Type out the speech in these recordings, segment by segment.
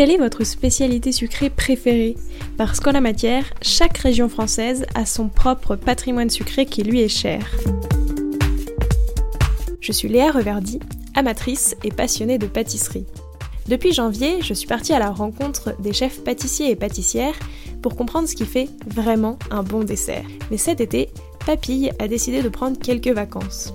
Quelle est votre spécialité sucrée préférée? Parce qu'en la matière, chaque région française a son propre patrimoine sucré qui lui est cher. Je suis Léa Reverdy, amatrice et passionnée de pâtisserie. Depuis janvier, je suis partie à la rencontre des chefs pâtissiers et pâtissières pour comprendre ce qui fait vraiment un bon dessert. Mais cet été, Papille a décidé de prendre quelques vacances.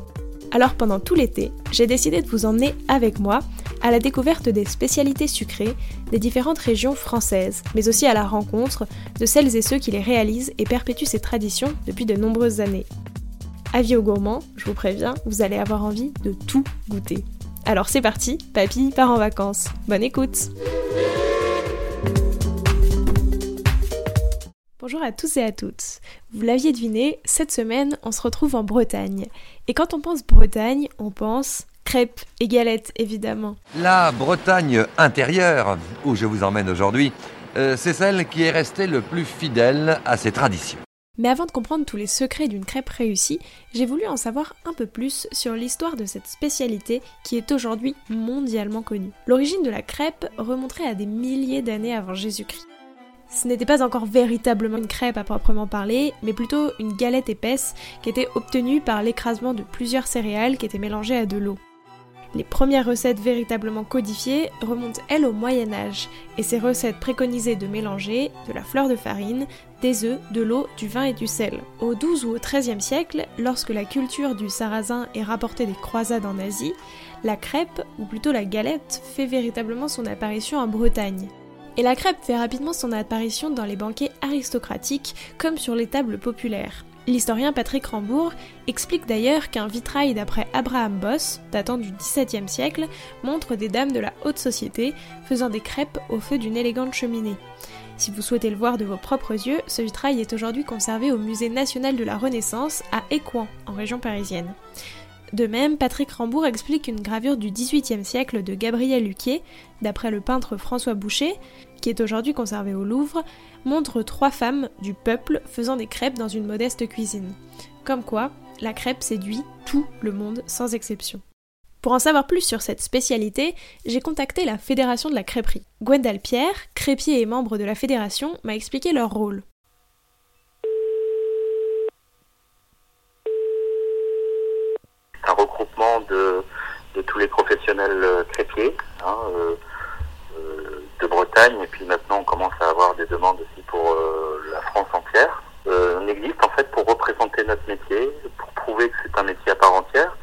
Alors pendant tout l'été, j'ai décidé de vous emmener avec moi à la découverte des spécialités sucrées des différentes régions françaises, mais aussi à la rencontre de celles et ceux qui les réalisent et perpétuent ces traditions depuis de nombreuses années. Avis aux gourmands, je vous préviens, vous allez avoir envie de tout goûter. Alors c'est parti, papy part en vacances. Bonne écoute Bonjour à tous et à toutes. Vous l'aviez deviné, cette semaine, on se retrouve en Bretagne. Et quand on pense Bretagne, on pense crêpes et galettes, évidemment. La Bretagne intérieure, où je vous emmène aujourd'hui, euh, c'est celle qui est restée le plus fidèle à ses traditions. Mais avant de comprendre tous les secrets d'une crêpe réussie, j'ai voulu en savoir un peu plus sur l'histoire de cette spécialité qui est aujourd'hui mondialement connue. L'origine de la crêpe remonterait à des milliers d'années avant Jésus-Christ. Ce n'était pas encore véritablement une crêpe à proprement parler, mais plutôt une galette épaisse qui était obtenue par l'écrasement de plusieurs céréales qui étaient mélangées à de l'eau. Les premières recettes véritablement codifiées remontent elles au Moyen Âge, et ces recettes préconisaient de mélanger de la fleur de farine, des œufs, de l'eau, du vin et du sel. Au XII ou au XIIIe siècle, lorsque la culture du sarrasin est rapportée des croisades en Asie, la crêpe, ou plutôt la galette, fait véritablement son apparition en Bretagne. Et la crêpe fait rapidement son apparition dans les banquets aristocratiques comme sur les tables populaires. L'historien Patrick Rambourg explique d'ailleurs qu'un vitrail d'après Abraham Boss, datant du XVIIe siècle, montre des dames de la haute société faisant des crêpes au feu d'une élégante cheminée. Si vous souhaitez le voir de vos propres yeux, ce vitrail est aujourd'hui conservé au Musée national de la Renaissance à Écouen, en région parisienne. De même, Patrick Rambourg explique une gravure du XVIIIe siècle de Gabriel Luquier, d'après le peintre François Boucher, qui est aujourd'hui conservée au Louvre, montre trois femmes du peuple faisant des crêpes dans une modeste cuisine. Comme quoi, la crêpe séduit tout le monde sans exception. Pour en savoir plus sur cette spécialité, j'ai contacté la Fédération de la crêperie. Gwendal Pierre, crépier et membre de la fédération, m'a expliqué leur rôle. un regroupement de, tous les professionnels euh, crêpiers. Hein, euh, Bretagne et puis maintenant on commence à avoir des demandes aussi pour euh, la France entière. Euh, on existe en fait pour représenter notre métier, pour prouver que c'est un métier à part entière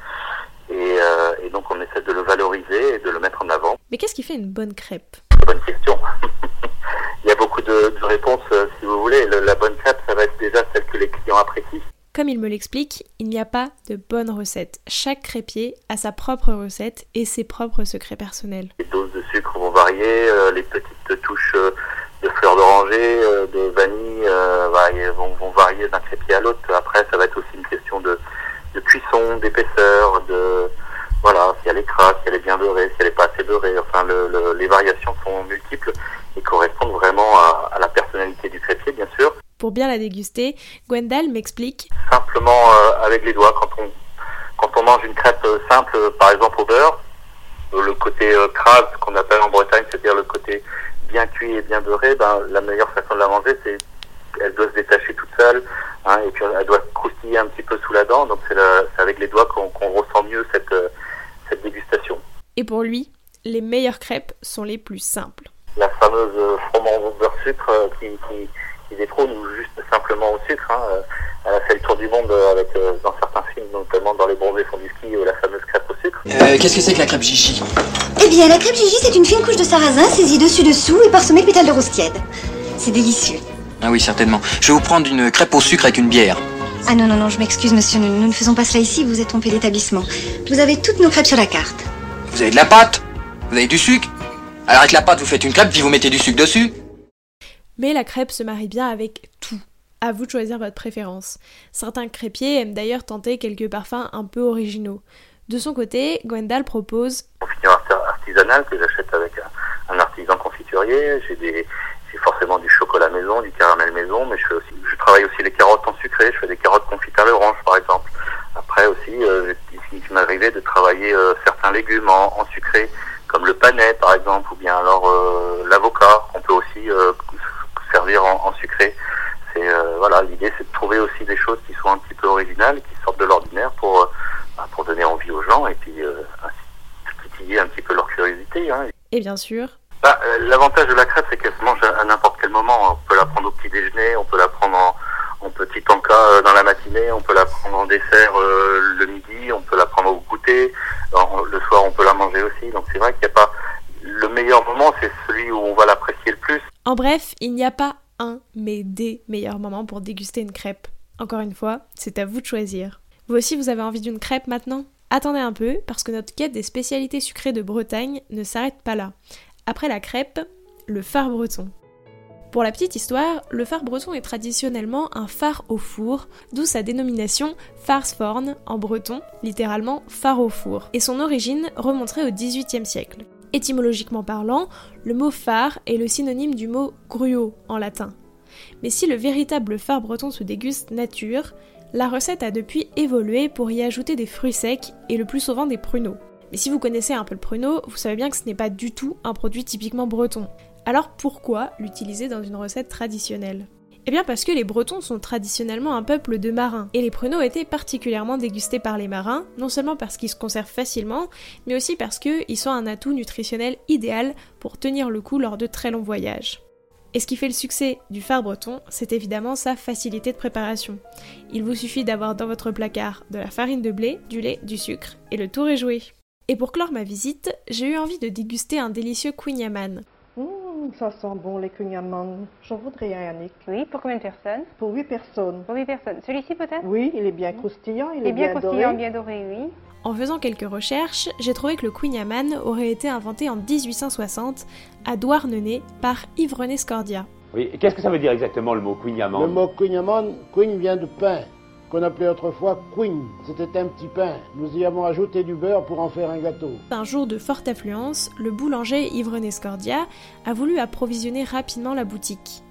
et, euh, donc on essaie de le valoriser et de le mettre en avant. Mais qu'est-ce qui fait une bonne crêpe? Bonne question. Il y a beaucoup de, réponses si vous voulez. la bonne crêpe ça va être déjà celle que les clients apprécient. Comme il me l'explique, il n'y a pas de bonne recette. Chaque crépier a sa propre recette et ses propres secrets personnels. Les doses de vont varier, euh, les petites touches euh, de fleurs d'oranger, euh, de vanille vont, varier d'un crépier à l'autre. Après, ça va être aussi une question de, cuisson, d'épaisseur, de voilà, si elle est crasse, si elle est bien beurrée, si elle n'est pas assez beurrée. Enfin, les variations sont multiples et correspondent vraiment à la personnalité du crépier, bien sûr. Pour bien la déguster, Gwendal m'explique. Simplement euh, avec les doigts, quand on, quand on mange une crêpe simple, par exemple au beurre, le côté crade qu'on appelle en Bretagne, c'est-à-dire le côté bien cuit et bien beurré, ben, la meilleure façon de la manger, c'est qu'elle doit se détacher toute seule, hein, et puis elle doit croustiller un petit peu sous la dent, donc c'est avec les doigts qu'on ressent mieux cette, cette dégustation. Et pour lui, les meilleures crêpes sont les plus simples. La fameuse froment beurre sucre qui, qui des détrône ou juste simplement au sucre. Hein. Euh, elle a fait le tour du monde avec, euh, dans certains films, notamment dans Les bronzés font du ski, la fameuse crêpe au sucre. Euh, Qu'est-ce que c'est que la crêpe Gigi? Eh bien, la crêpe Gigi, c'est une fine couche de sarrasin saisie dessus-dessous et parsemée de pétales de rose tiède. C'est délicieux. Ah oui, certainement. Je vais vous prendre une crêpe au sucre avec une bière. Ah non, non, non, je m'excuse, monsieur, nous, nous, ne faisons pas cela ici, vous êtes trompé d'établissement. Vous avez toutes nos crêpes sur la carte. Vous avez de la pâte? Vous avez du sucre? Alors avec la pâte, vous faites une crêpe, puis vous mettez du sucre dessus mais la crêpe se marie bien avec tout. À vous de choisir votre préférence. Certains crêpiers aiment d'ailleurs tenter quelques parfums un peu originaux. De son côté, Gwendal propose Confiture artisanale que j'achète avec un, artisan confiturier. J'ai forcément du chocolat maison, du caramel maison, mais je, travaille aussi les carottes en sucré. Je fais des carottes confites à l'orange, par exemple. Après aussi, euh, il m'arrivait de travailler euh, certains légumes en, en sucré comme le panais par exemple, ou bien alors l'avocat, qu'on peut aussi servir en, en sucré. C'est voilà, l'idée c'est de trouver aussi des choses qui sont un petit peu originales, qui sortent de l'ordinaire pour bah, pour donner envie aux gens et puis ainsi titiller un petit peu leur curiosité. Hein. Et bien sûr, bah, L'avantage de la crêpe, c'est qu'elle se mange à n'importe quel moment. On peut la prendre au petit déjeuner, on peut la prendre en, en petit euh, dans la matinée, on peut la prendre en dessert euh, le midi, on peut la prendre au goûter, le soir on peut la manger aussi. Donc c'est vrai qu'il n'y a pas le meilleur moment, c'est celui où on va l'apprécier le plus. En bref, il n'y a pas mais des meilleurs moments pour déguster une crêpe. Encore une fois, c'est à vous de choisir. Vous aussi, vous avez envie d'une crêpe maintenant? Attendez un peu, parce que notre quête des spécialités sucrées de Bretagne ne s'arrête pas là. Après la crêpe, le phare breton. Pour la petite histoire, le phare breton est traditionnellement un phare au four, d'où sa dénomination farsforn en breton, littéralement phare au four, et son origine remonterait au XVIIIe siècle. Étymologiquement parlant, le mot phare est le synonyme du mot gruau en latin. Mais si le véritable phare breton se déguste nature, la recette a depuis évolué pour y ajouter des fruits secs et le plus souvent des pruneaux. Mais si vous connaissez un peu le pruneau, vous savez bien que ce n'est pas du tout un produit typiquement breton. Alors pourquoi l'utiliser dans une recette traditionnelle? Eh bien parce que les Bretons sont traditionnellement un peuple de marins, et les pruneaux étaient particulièrement dégustés par les marins, non seulement parce qu'ils se conservent facilement, mais aussi parce qu'ils sont un atout nutritionnel idéal pour tenir le coup lors de très longs voyages. Et ce qui fait le succès du phare breton, c'est évidemment sa facilité de préparation. Il vous suffit d'avoir dans votre placard de la farine de blé, du lait, du sucre, et le tour est joué. Et pour clore ma visite, j'ai eu envie de déguster un délicieux Queen ça sent bon les kunyaman. J'en voudrais un, Yannick. Oui, pour combien de personnes? Pour 8 personnes. Pour 8 personnes. Celui-ci peut-être? Oui, il est bien croustillant, il, il est, bien, bien croustillant, doré. bien doré, oui. En faisant quelques recherches, j'ai trouvé que le Queen aurait été inventé en 1860 à Douarnenez par Yves-René Scordia. Oui, qu'est-ce que ça veut dire exactement le mot Queen Le mot Queen Queen vient de pain qu'on appelait autrefois queen. C'était un petit pain. Nous y avons ajouté du beurre pour en faire un gâteau. Un jour de forte affluence, le boulanger Yves-René Scordia a voulu approvisionner rapidement la boutique.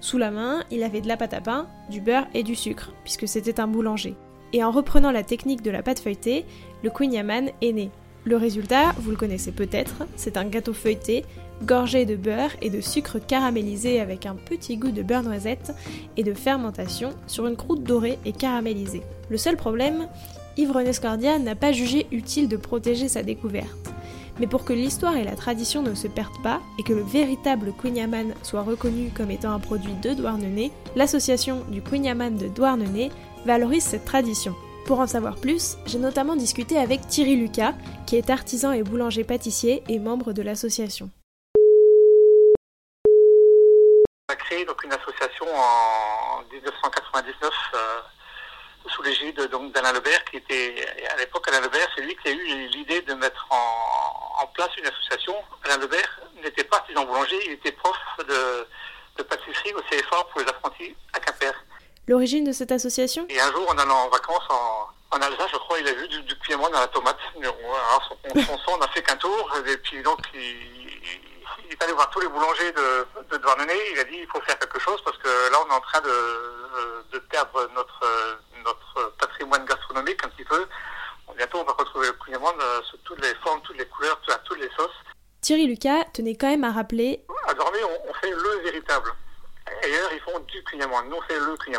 Sous la main, il avait de la pâte à pain, du beurre et du sucre, puisque c'était un boulanger. Et en reprenant la technique de la pâte feuilletée, le Queen Yaman est né. Le résultat, vous le connaissez peut-être, c'est un gâteau feuilleté gorgé de beurre et de sucre caramélisé avec un petit goût de beurre noisette et de fermentation sur une croûte dorée et caramélisée. Le seul problème, Yves n'a pas jugé utile de protéger sa découverte. Mais pour que l'histoire et la tradition ne se perdent pas et que le véritable Queen soit reconnu comme étant un produit de Douarnenez, l'association du Queen de Douarnenez valorise cette tradition. Pour en savoir plus, j'ai notamment discuté avec Thierry Lucas, qui est artisan et boulanger pâtissier et membre de l'association. a créé donc une association en 1999 euh, sous l'égide d'Alain Lebert, qui était à l'époque Alain Lebert, c'est lui qui a eu l'idée de mettre en, place une association. Alain Lebert n'était pas artisan boulanger, il était prof de, pâtisserie au CFA pour les apprentis à Quimper. L'origine de cette association? Et un jour, en allant en vacances en, Alsace, je crois, il a vu du, du dans la tomate. Alors, son, son, son n'a fait qu'un tour, et puis donc il il est allé voir tous les boulangers de, de Douarnenez. Il a dit il faut faire quelque chose parce que là, on est en train de, de perdre notre, notre patrimoine gastronomique un petit peu. Bientôt, on va retrouver le Queen euh, sous toutes les formes, toutes les couleurs, toutes les sauces. Thierry Lucas tenait quand même à rappeler. À Dormé, on, fait le véritable. Ailleurs, ils font du Queen Nous, on fait le Queen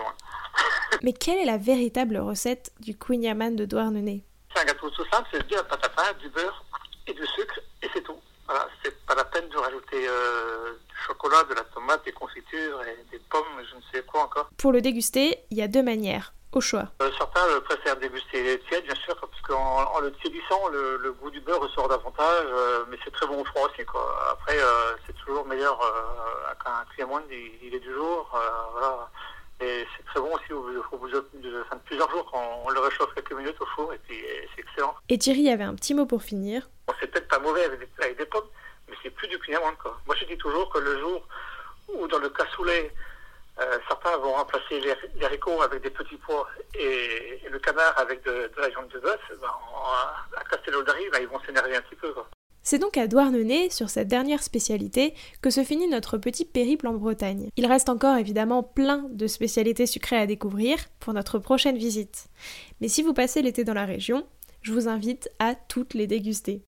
Mais quelle est la véritable recette du Queen de Douarnenez? C'est un gâteau tout simple c'est du pâte à pain, du beurre et du sucre, et c'est tout. Voilà, c'est pas la peine de rajouter euh, du chocolat, de la tomate, des confitures et des pommes, je ne sais quoi encore. Pour le déguster, il y a deux manières, au choix. Euh, certains préfèrent déguster tiède, bien sûr, parce qu'en en le tiédissant, le, goût du beurre ressort davantage, euh, mais c'est très bon au froid aussi. Quoi. Après, c'est toujours meilleur qu'un client il, il est du jour. voilà. Et c'est très bon aussi au, bout de, plusieurs jours quand on le réchauffe quelques minutes au four et puis c'est excellent. Et Thierry avait un petit mot pour finir. c'est peut-être pas mauvais avec des, pommes, mais c'est plus du quoi. Moi je dis toujours que le jour où dans le cassoulet, euh, certains vont remplacer les, haricots avec des petits pois et, le canard avec de, la viande de bœuf, ben, à Castelnaudary, ben, ils vont s'énerver un petit peu. C'est donc à Douarnenez, sur cette dernière spécialité, que se finit notre petit périple en Bretagne. Il reste encore évidemment plein de spécialités sucrées à découvrir pour notre prochaine visite. Mais si vous passez l'été dans la région, je vous invite à toutes les déguster.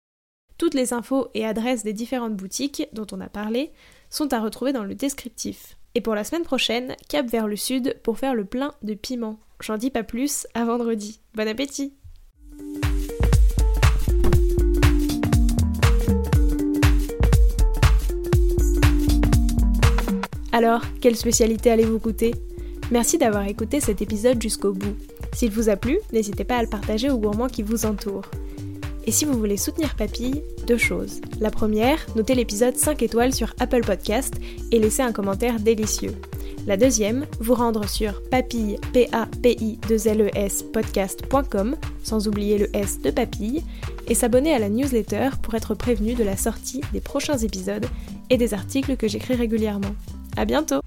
Toutes les infos et adresses des différentes boutiques dont on a parlé sont à retrouver dans le descriptif. Et pour la semaine prochaine, cap vers le sud pour faire le plein de piment. J'en dis pas plus, à vendredi. Bon appétit Alors, quelle spécialité allez-vous goûter? Merci d'avoir écouté cet épisode jusqu'au bout. S'il vous a plu, n'hésitez pas à le partager aux gourmands qui vous entourent. Et si vous voulez soutenir Papille, deux choses. La première, notez l'épisode 5 étoiles sur Apple Podcast et laissez un commentaire délicieux. La deuxième, vous rendre sur papille, p a p i 2 l e s sans oublier le S de papille, et s'abonner à la newsletter pour être prévenu de la sortie des prochains épisodes et des articles que j'écris régulièrement. À bientôt!